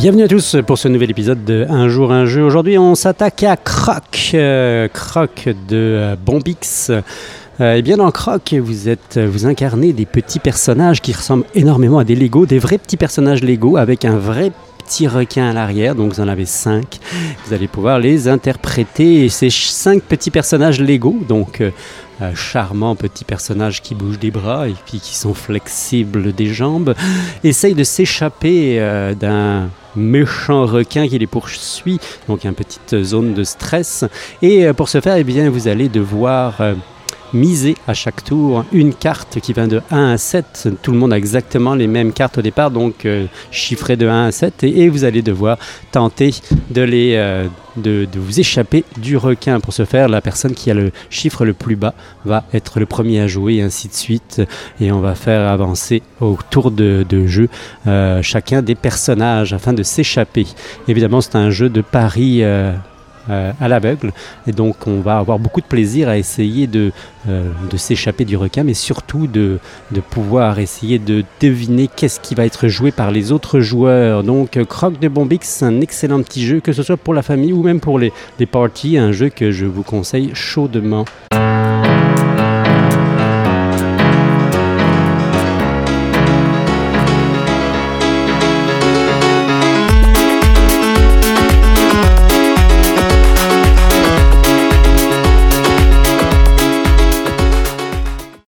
Bienvenue à tous pour ce nouvel épisode de Un jour un jeu. Aujourd'hui, on s'attaque à Croc, euh, Croc de euh, Bombix. Euh, eh bien, dans Croc, vous êtes, vous incarnez des petits personnages qui ressemblent énormément à des Lego, des vrais petits personnages Lego avec un vrai petit requin à l'arrière. Donc, vous en avez cinq. Vous allez pouvoir les interpréter. Et ces cinq petits personnages Lego, donc charmants petits personnages qui bougent des bras et qui sont flexibles des jambes, essayent de s'échapper euh, d'un méchant requin qui les poursuit, donc une petite zone de stress. Et euh, pour ce faire, eh vous allez devoir euh, miser à chaque tour une carte qui va de 1 à 7. Tout le monde a exactement les mêmes cartes au départ, donc euh, chiffrées de 1 à 7. Et, vous allez devoir tenter euh, de, vous échapper du requin. Pour ce faire, la personne qui a le chiffre le plus bas va être le premier à jouer, et ainsi de suite. Et on va faire avancer au tour de, jeu euh, chacun des personnages afin de s'échapper. Évidemment, c'est un jeu de pari. Euh, à l'aveugle. Et donc on va avoir beaucoup de plaisir à essayer de, euh, de s'échapper du requin mais surtout de, de pouvoir essayer de deviner qu'est-ce qui va être joué par les autres joueurs. Donc Croc de Bombix c'est un excellent petit jeu que ce soit pour la famille ou même pour les, les parties un jeu que je vous conseille chaudement